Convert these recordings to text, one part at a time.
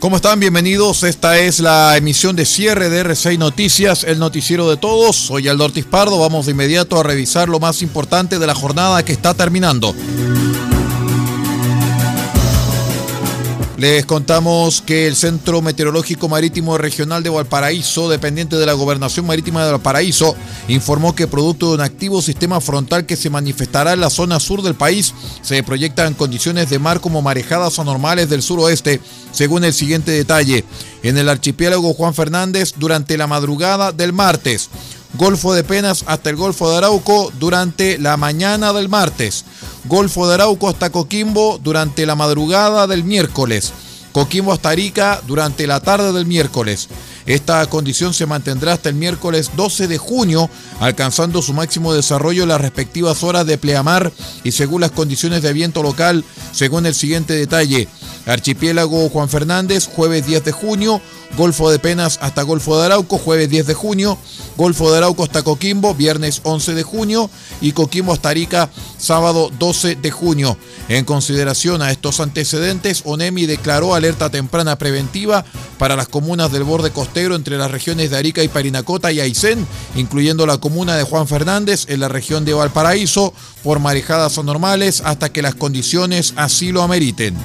¿Cómo están? Bienvenidos. Esta es la emisión de cierre de R6 Noticias, el noticiero de todos. Soy Aldo Ortiz Pardo. Vamos de inmediato a revisar lo más importante de la jornada que está terminando. Les contamos que el Centro Meteorológico Marítimo Regional de Valparaíso, dependiente de la Gobernación Marítima de Valparaíso, informó que producto de un activo sistema frontal que se manifestará en la zona sur del país, se proyectan condiciones de mar como marejadas anormales del suroeste, según el siguiente detalle. En el archipiélago Juan Fernández, durante la madrugada del martes. Golfo de Penas hasta el Golfo de Arauco durante la mañana del martes. Golfo de Arauco hasta Coquimbo durante la madrugada del miércoles. Coquimbo hasta Arica durante la tarde del miércoles. Esta condición se mantendrá hasta el miércoles 12 de junio, alcanzando su máximo desarrollo en las respectivas horas de pleamar y según las condiciones de viento local, según el siguiente detalle. Archipiélago Juan Fernández, jueves 10 de junio, Golfo de Penas hasta Golfo de Arauco, jueves 10 de junio, Golfo de Arauco hasta Coquimbo, viernes 11 de junio y Coquimbo hasta Arica, sábado 12 de junio. En consideración a estos antecedentes, ONEMI declaró alerta temprana preventiva para las comunas del borde costero entre las regiones de Arica y Parinacota y Aysén, incluyendo la comuna de Juan Fernández en la región de Valparaíso, por marejadas anormales hasta que las condiciones así lo ameriten.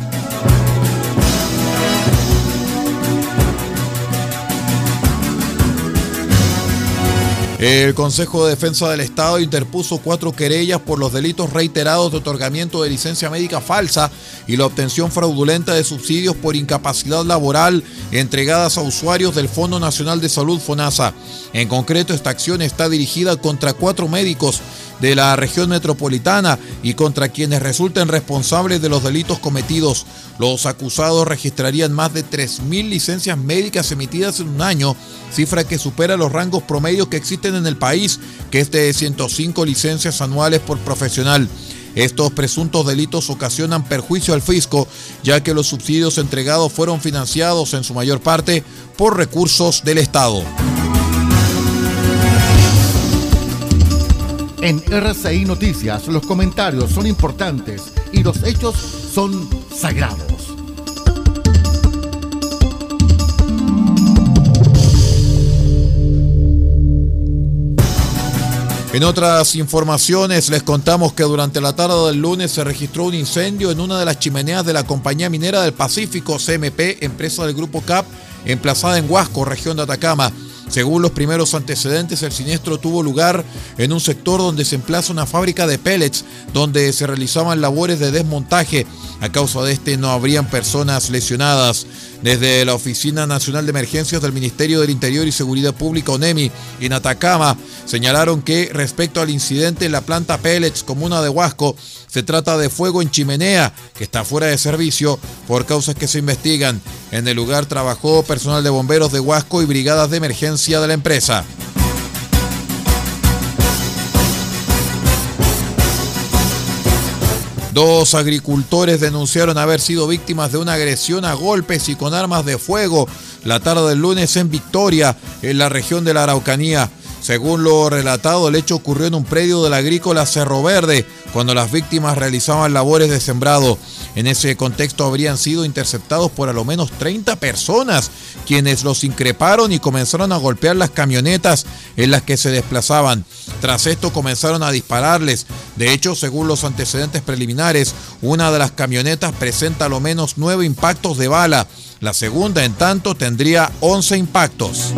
El Consejo de Defensa del Estado interpuso cuatro querellas por los delitos reiterados de otorgamiento de licencia médica falsa y la obtención fraudulenta de subsidios por incapacidad laboral entregadas a usuarios del Fondo Nacional de Salud FONASA. En concreto, esta acción está dirigida contra cuatro médicos de la región metropolitana y contra quienes resulten responsables de los delitos cometidos. Los acusados registrarían más de 3.000 licencias médicas emitidas en un año, cifra que supera los rangos promedios que existen en el país, que es de 105 licencias anuales por profesional. Estos presuntos delitos ocasionan perjuicio al fisco, ya que los subsidios entregados fueron financiados en su mayor parte por recursos del Estado. En RCI Noticias los comentarios son importantes y los hechos son sagrados. En otras informaciones les contamos que durante la tarde del lunes se registró un incendio en una de las chimeneas de la compañía minera del Pacífico CMP, empresa del grupo CAP, emplazada en Huasco, región de Atacama. Según los primeros antecedentes, el siniestro tuvo lugar en un sector donde se emplaza una fábrica de pellets, donde se realizaban labores de desmontaje. A causa de este no habrían personas lesionadas. Desde la Oficina Nacional de Emergencias del Ministerio del Interior y Seguridad Pública, ONEMI, en Atacama, señalaron que respecto al incidente en la planta Pellets comuna de Huasco, se trata de fuego en chimenea que está fuera de servicio por causas que se investigan. En el lugar trabajó personal de bomberos de Huasco y brigadas de emergencia de la empresa. Dos agricultores denunciaron haber sido víctimas de una agresión a golpes y con armas de fuego la tarde del lunes en Victoria, en la región de la Araucanía. Según lo relatado, el hecho ocurrió en un predio de la agrícola Cerro Verde, cuando las víctimas realizaban labores de sembrado. En ese contexto habrían sido interceptados por a lo menos 30 personas, quienes los increparon y comenzaron a golpear las camionetas en las que se desplazaban. Tras esto comenzaron a dispararles. De hecho, según los antecedentes preliminares, una de las camionetas presenta a lo menos nueve impactos de bala. La segunda, en tanto, tendría 11 impactos.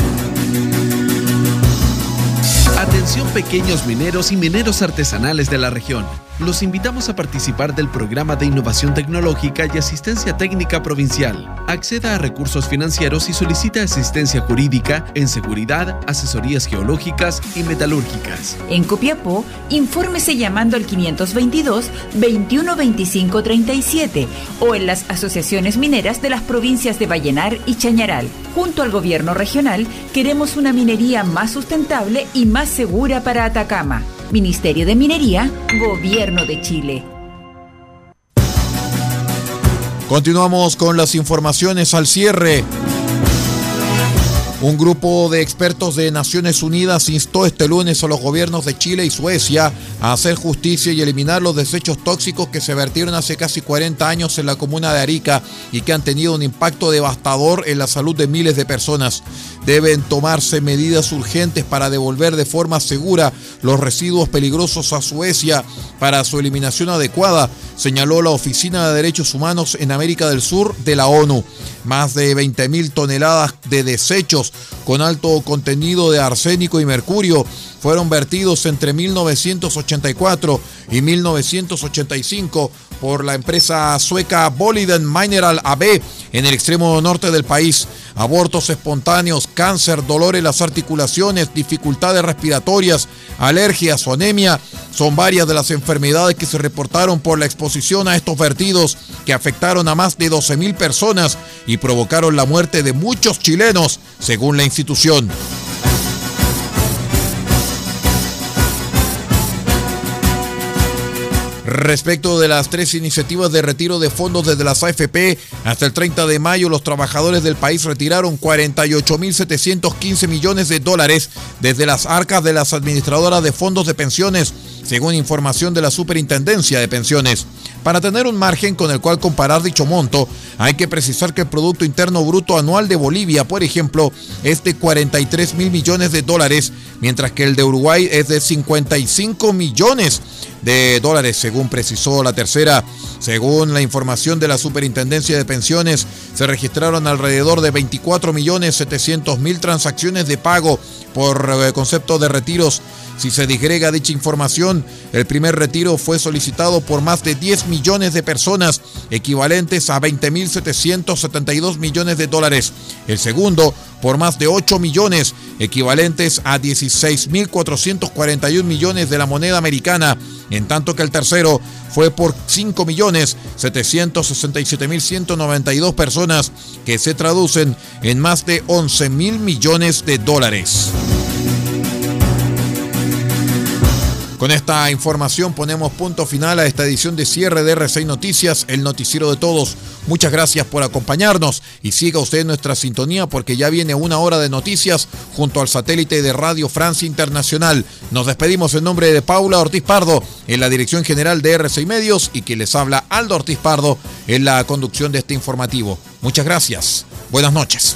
Pequeños mineros y mineros artesanales de la región. Los invitamos a participar del programa de innovación tecnológica y asistencia técnica provincial. Acceda a recursos financieros y solicita asistencia jurídica en seguridad, asesorías geológicas y metalúrgicas. En Copiapó, infórmese llamando al 522 2125 37 o en las asociaciones mineras de las provincias de Vallenar y Chañaral. Junto al gobierno regional, queremos una minería más sustentable y más segura para Atacama. Ministerio de Minería, Gobierno de Chile. Continuamos con las informaciones al cierre. Un grupo de expertos de Naciones Unidas instó este lunes a los gobiernos de Chile y Suecia a hacer justicia y eliminar los desechos tóxicos que se vertieron hace casi 40 años en la comuna de Arica y que han tenido un impacto devastador en la salud de miles de personas. Deben tomarse medidas urgentes para devolver de forma segura los residuos peligrosos a Suecia para su eliminación adecuada, señaló la Oficina de Derechos Humanos en América del Sur de la ONU. Más de 20.000 toneladas de desechos con alto contenido de arsénico y mercurio fueron vertidos entre 1984 y 1985 por la empresa sueca Boliden Mineral AB en el extremo norte del país. Abortos espontáneos, cáncer, dolor en las articulaciones, dificultades respiratorias, alergias o anemia son varias de las enfermedades que se reportaron por la exposición a estos vertidos que afectaron a más de 12.000 personas y provocaron la muerte de muchos chilenos, según la institución. Respecto de las tres iniciativas de retiro de fondos desde las AFP, hasta el 30 de mayo los trabajadores del país retiraron 48.715 millones de dólares desde las arcas de las administradoras de fondos de pensiones, según información de la Superintendencia de Pensiones. Para tener un margen con el cual comparar dicho monto, hay que precisar que el Producto Interno Bruto Anual de Bolivia, por ejemplo, es de 43 mil millones de dólares, mientras que el de Uruguay es de 55 millones de dólares, según precisó la tercera. Según la información de la Superintendencia de Pensiones, se registraron alrededor de 24 millones 700 mil transacciones de pago por eh, concepto de retiros. Si se disgrega dicha información, el primer retiro fue solicitado por más de 10 millones de personas, equivalentes a 20.772 millones de dólares. El segundo por más de 8 millones, equivalentes a 16.441 millones de la moneda americana, en tanto que el tercero fue por 5 millones 767.192 personas, que se traducen en más de 11 mil millones de dólares. Con esta información ponemos punto final a esta edición de cierre de R6 Noticias, el noticiero de todos. Muchas gracias por acompañarnos y siga usted nuestra sintonía porque ya viene una hora de noticias junto al satélite de Radio Francia Internacional. Nos despedimos en nombre de Paula Ortiz Pardo en la dirección general de R6 Medios y que les habla Aldo Ortiz Pardo en la conducción de este informativo. Muchas gracias. Buenas noches.